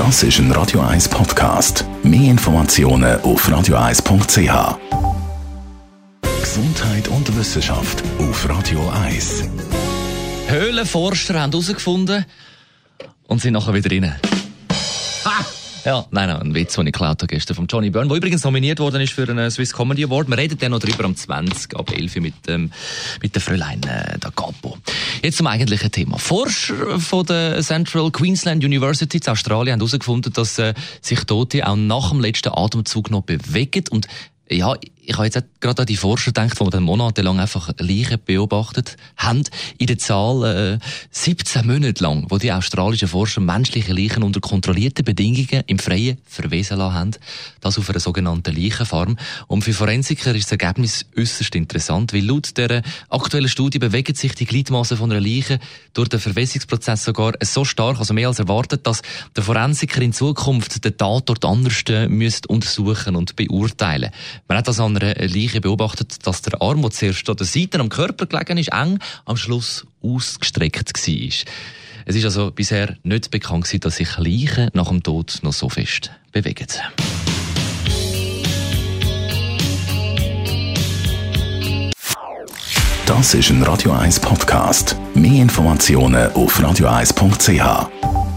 Das ist ein Radio 1 Podcast. Mehr Informationen auf radio1.ch. Gesundheit und Wissenschaft auf Radio 1. Höhlenforscher haben herausgefunden und sind nachher wieder drin. Ha! Ja, nein, nein, ein Witz, den ich geklaut habe gestern von Johnny Byrne, der übrigens nominiert worden ist für einen Swiss Comedy Award. Wir reden dann noch drüber am 20, ab 11 mit, ähm, mit der Fräulein äh, da Capo. Jetzt zum eigentlichen Thema. Forscher von der Central Queensland University in Australien haben herausgefunden, dass äh, sich Tote auch nach dem letzten Atemzug noch bewegen und ja, ich habe jetzt gerade an die Forscher gedacht, die dann monatelang einfach Leichen beobachtet haben. In der Zahl äh, 17 Monate lang, wo die australischen Forscher menschliche Leichen unter kontrollierten Bedingungen im Freien verwesen lassen haben. Das auf einer sogenannten Leichenfarm. Und für Forensiker ist das Ergebnis äußerst interessant, weil laut der aktuellen Studie bewegen sich die Gliedmaßen von einer Leiche durch den Verwesungsprozess sogar so stark, also mehr als erwartet, dass der Forensiker in Zukunft den Tatort anders müsste untersuchen und beurteilen. Man hat das an einer Leiche beobachtet, dass der Arm, der zuerst an der Seite am Körper gelegen ist, eng am Schluss ausgestreckt war. Es ist also bisher nicht bekannt gewesen, dass sich Leichen nach dem Tod noch so fest bewegen. Das ist ein Radio 1 Podcast. Mehr Informationen auf radio1.ch.